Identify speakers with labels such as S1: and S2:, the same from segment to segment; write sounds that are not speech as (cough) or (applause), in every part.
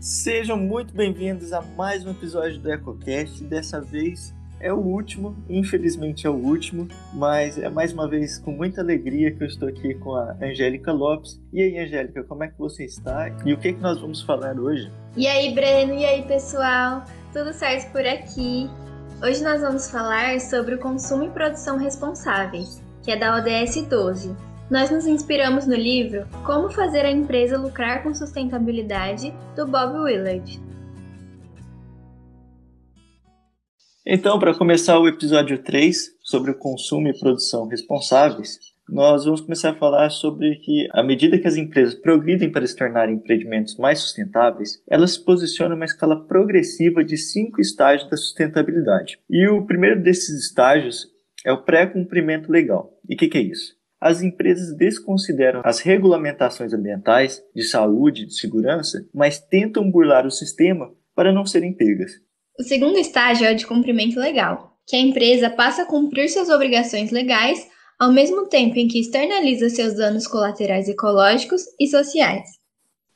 S1: Sejam muito bem-vindos a mais um episódio do EcoCast. Dessa vez é o último, infelizmente é o último, mas é mais uma vez com muita alegria que eu estou aqui com a Angélica Lopes. E aí, Angélica, como é que você está? E o que, é que nós vamos falar hoje?
S2: E aí, Breno, e aí, pessoal? Tudo certo por aqui? Hoje nós vamos falar sobre o consumo e produção responsáveis, que é da ODS 12. Nós nos inspiramos no livro Como Fazer a Empresa Lucrar com Sustentabilidade, do Bob Willard.
S1: Então, para começar o episódio 3 sobre o consumo e produção responsáveis, nós vamos começar a falar sobre que, à medida que as empresas progridem para se tornarem empreendimentos mais sustentáveis, elas se posicionam uma escala progressiva de cinco estágios da sustentabilidade. E o primeiro desses estágios é o pré-cumprimento legal. E o que, que é isso? As empresas desconsideram as regulamentações ambientais, de saúde, de segurança, mas tentam burlar o sistema para não serem pegas.
S2: O segundo estágio é o de cumprimento legal, que a empresa passa a cumprir suas obrigações legais ao mesmo tempo em que externaliza seus danos colaterais ecológicos e sociais.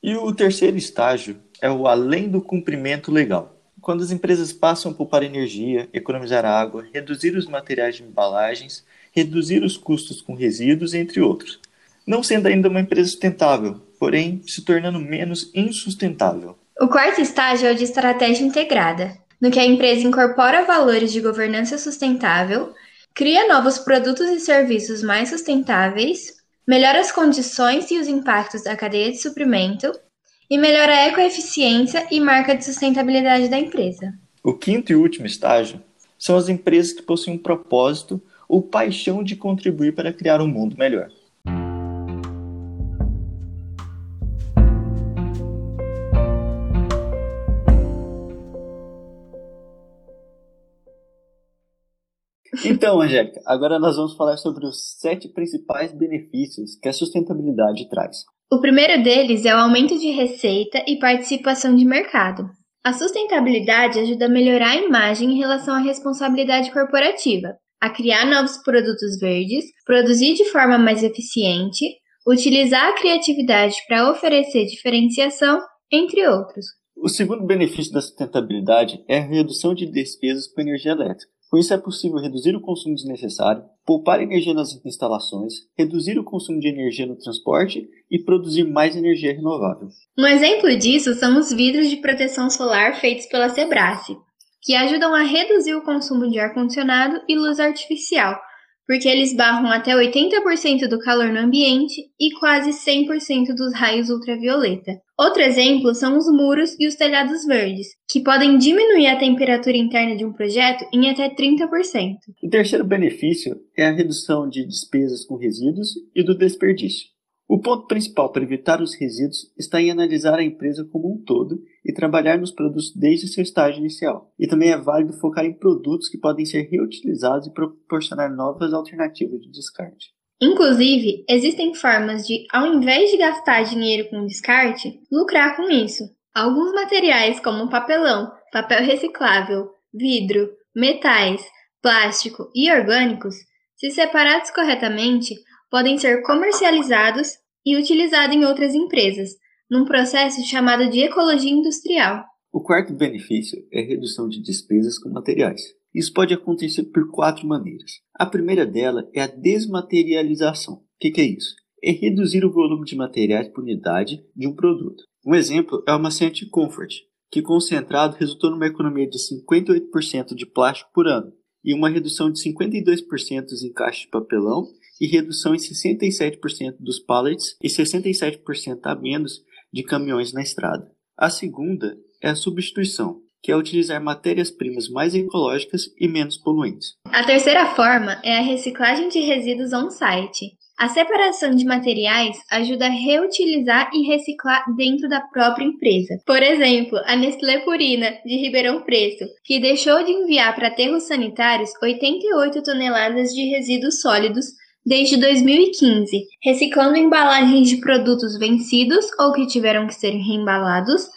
S1: E o terceiro estágio é o além do cumprimento legal, quando as empresas passam a poupar energia, economizar água, reduzir os materiais de embalagens, reduzir os custos com resíduos, entre outros. Não sendo ainda uma empresa sustentável, porém se tornando menos insustentável.
S2: O quarto estágio é o de estratégia integrada, no que a empresa incorpora valores de governança sustentável, cria novos produtos e serviços mais sustentáveis, melhora as condições e os impactos da cadeia de suprimento e melhora a ecoeficiência e marca de sustentabilidade da empresa.
S1: O quinto e último estágio são as empresas que possuem um propósito ou paixão de contribuir para criar um mundo melhor. Então, Angélica, agora nós vamos falar sobre os sete principais benefícios que a sustentabilidade traz.
S2: O primeiro deles é o aumento de receita e participação de mercado. A sustentabilidade ajuda a melhorar a imagem em relação à responsabilidade corporativa, a criar novos produtos verdes, produzir de forma mais eficiente, utilizar a criatividade para oferecer diferenciação, entre outros.
S1: O segundo benefício da sustentabilidade é a redução de despesas com energia elétrica. Com isso é possível reduzir o consumo desnecessário, poupar energia nas instalações, reduzir o consumo de energia no transporte e produzir mais energia renovável.
S2: Um exemplo disso são os vidros de proteção solar feitos pela Sebrae, que ajudam a reduzir o consumo de ar-condicionado e luz artificial, porque eles barram até 80% do calor no ambiente e quase 100% dos raios ultravioleta. Outro exemplo são os muros e os telhados verdes, que podem diminuir a temperatura interna de um projeto em até 30%.
S1: O terceiro benefício é a redução de despesas com resíduos e do desperdício. O ponto principal para evitar os resíduos está em analisar a empresa como um todo e trabalhar nos produtos desde seu estágio inicial. E também é válido focar em produtos que podem ser reutilizados e proporcionar novas alternativas de descarte.
S2: Inclusive, existem formas de, ao invés de gastar dinheiro com descarte, lucrar com isso. Alguns materiais, como papelão, papel reciclável, vidro, metais, plástico e orgânicos, se separados corretamente, podem ser comercializados e utilizados em outras empresas, num processo chamado de ecologia industrial.
S1: O quarto benefício é redução de despesas com materiais. Isso pode acontecer por quatro maneiras. A primeira dela é a desmaterialização. O que, que é isso? É reduzir o volume de materiais por unidade de um produto. Um exemplo é o maciante Comfort, que concentrado resultou numa economia de 58% de plástico por ano e uma redução de 52% em caixas de papelão e redução em 67% dos pallets e 67% a menos de caminhões na estrada. A segunda é a substituição, que é utilizar matérias-primas mais ecológicas e menos poluentes.
S2: A terceira forma é a reciclagem de resíduos on-site. A separação de materiais ajuda a reutilizar e reciclar dentro da própria empresa. Por exemplo, a Nestlé Purina, de Ribeirão Preto, que deixou de enviar para aterros sanitários 88 toneladas de resíduos sólidos desde 2015, reciclando embalagens de produtos vencidos ou que tiveram que ser reembalados,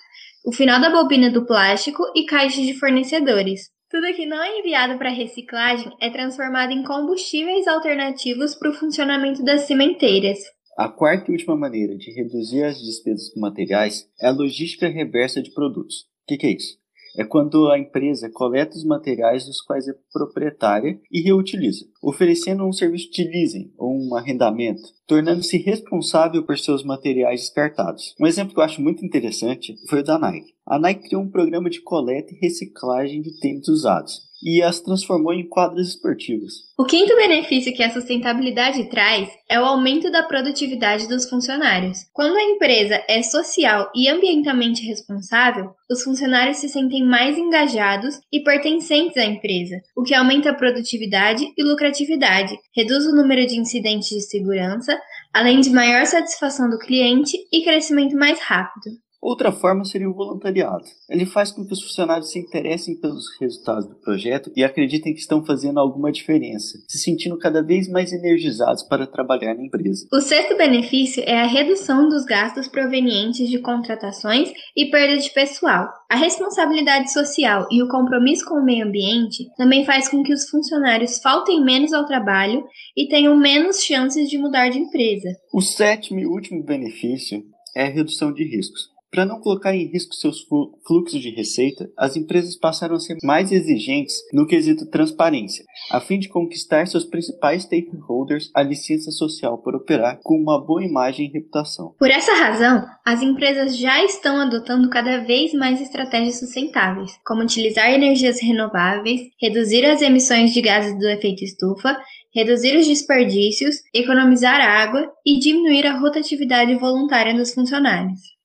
S2: o final da bobina do plástico e caixas de fornecedores. Tudo que não é enviado para reciclagem é transformado em combustíveis alternativos para o funcionamento das cimenteiras.
S1: A quarta e última maneira de reduzir as despesas com materiais é a logística reversa de produtos. O que, que é isso? É quando a empresa coleta os materiais dos quais é proprietária e reutiliza, oferecendo um serviço de leasing ou um arrendamento, tornando-se responsável por seus materiais descartados. Um exemplo que eu acho muito interessante foi o da Nike. A Nike criou um programa de coleta e reciclagem de tênis usados, e as transformou em quadras esportivas.
S2: O quinto benefício que a sustentabilidade traz é o aumento da produtividade dos funcionários. Quando a empresa é social e ambientalmente responsável, os funcionários se sentem mais engajados e pertencentes à empresa, o que aumenta a produtividade e lucratividade, reduz o número de incidentes de segurança, além de maior satisfação do cliente e crescimento mais rápido.
S1: Outra forma seria o voluntariado. Ele faz com que os funcionários se interessem pelos resultados do projeto e acreditem que estão fazendo alguma diferença, se sentindo cada vez mais energizados para trabalhar na empresa.
S2: O sexto benefício é a redução dos gastos provenientes de contratações e perda de pessoal. A responsabilidade social e o compromisso com o meio ambiente também faz com que os funcionários faltem menos ao trabalho e tenham menos chances de mudar de empresa.
S1: O sétimo e último benefício é a redução de riscos. Para não colocar em risco seus fluxos de receita, as empresas passaram a ser mais exigentes no quesito transparência, a fim de conquistar seus principais stakeholders a licença social para operar com uma boa imagem e reputação.
S2: Por essa razão, as empresas já estão adotando cada vez mais estratégias sustentáveis, como utilizar energias renováveis, reduzir as emissões de gases do efeito estufa, reduzir os desperdícios, economizar água e diminuir a rotatividade voluntária dos funcionários.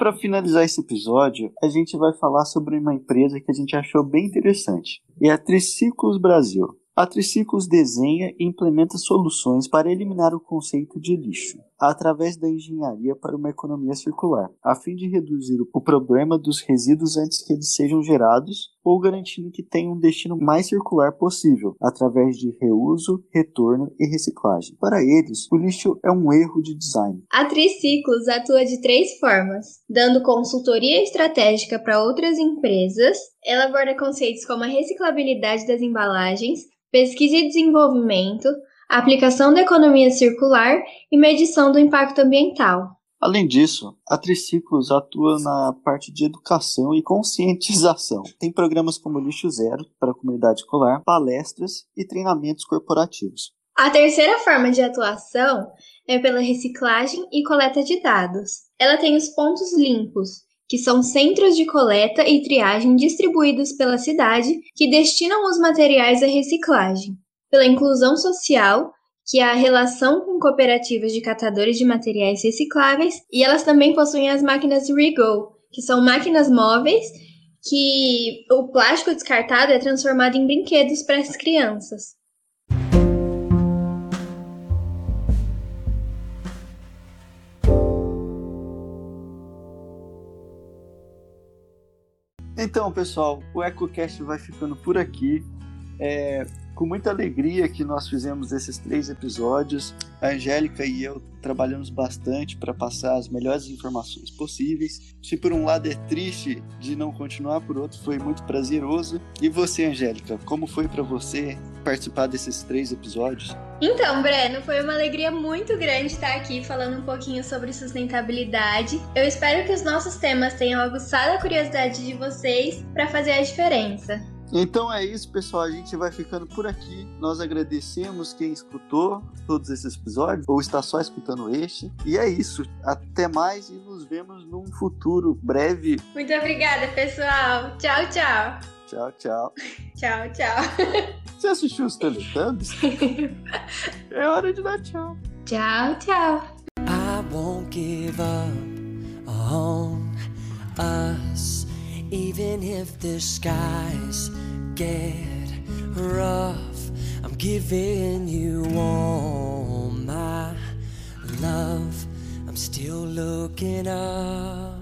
S1: Para finalizar esse episódio, a gente vai falar sobre uma empresa que a gente achou bem interessante. É a Triciclos Brasil. A Triciclos desenha e implementa soluções para eliminar o conceito de lixo, através da engenharia para uma economia circular, a fim de reduzir o problema dos resíduos antes que eles sejam gerados ou garantindo que tenham um destino mais circular possível, através de reuso, retorno e reciclagem. Para eles, o lixo é um erro de design.
S2: A Triciclos atua de três formas, dando consultoria estratégica para outras empresas, ela aborda conceitos como a reciclabilidade das embalagens, pesquisa e desenvolvimento, aplicação da economia circular e medição do impacto ambiental.
S1: Além disso, a Triciclos atua na parte de educação e conscientização. (laughs) Tem programas como Lixo Zero para a comunidade escolar, palestras e treinamentos corporativos.
S2: A terceira forma de atuação é pela reciclagem e coleta de dados. Ela tem os pontos limpos, que são centros de coleta e triagem distribuídos pela cidade que destinam os materiais à reciclagem, pela inclusão social, que é a relação com cooperativas de catadores de materiais recicláveis, e elas também possuem as máquinas Rego, que são máquinas móveis que o plástico descartado é transformado em brinquedos para as crianças.
S1: Então, pessoal, o EcoCast vai ficando por aqui. É, com muita alegria que nós fizemos esses três episódios. A Angélica e eu trabalhamos bastante para passar as melhores informações possíveis. Se por um lado é triste de não continuar, por outro foi muito prazeroso. E você, Angélica, como foi para você participar desses três episódios?
S2: Então, Breno, foi uma alegria muito grande estar aqui falando um pouquinho sobre sustentabilidade. Eu espero que os nossos temas tenham aguçado a curiosidade de vocês para fazer a diferença.
S1: Então é isso, pessoal. A gente vai ficando por aqui. Nós agradecemos quem escutou todos esses episódios ou está só escutando este. E é isso. Até mais e nos vemos num futuro breve.
S2: Muito obrigada, pessoal. Tchau, tchau.
S1: Tchau, tchau. (laughs)
S2: tchau, tchau. (laughs)
S1: Você assistiu os Teletubbies? é hora de dar tchau.
S2: Tchau, tchau.
S3: I won't give up on us. Even if the skies get rough, I'm giving you all my love. I'm still looking up.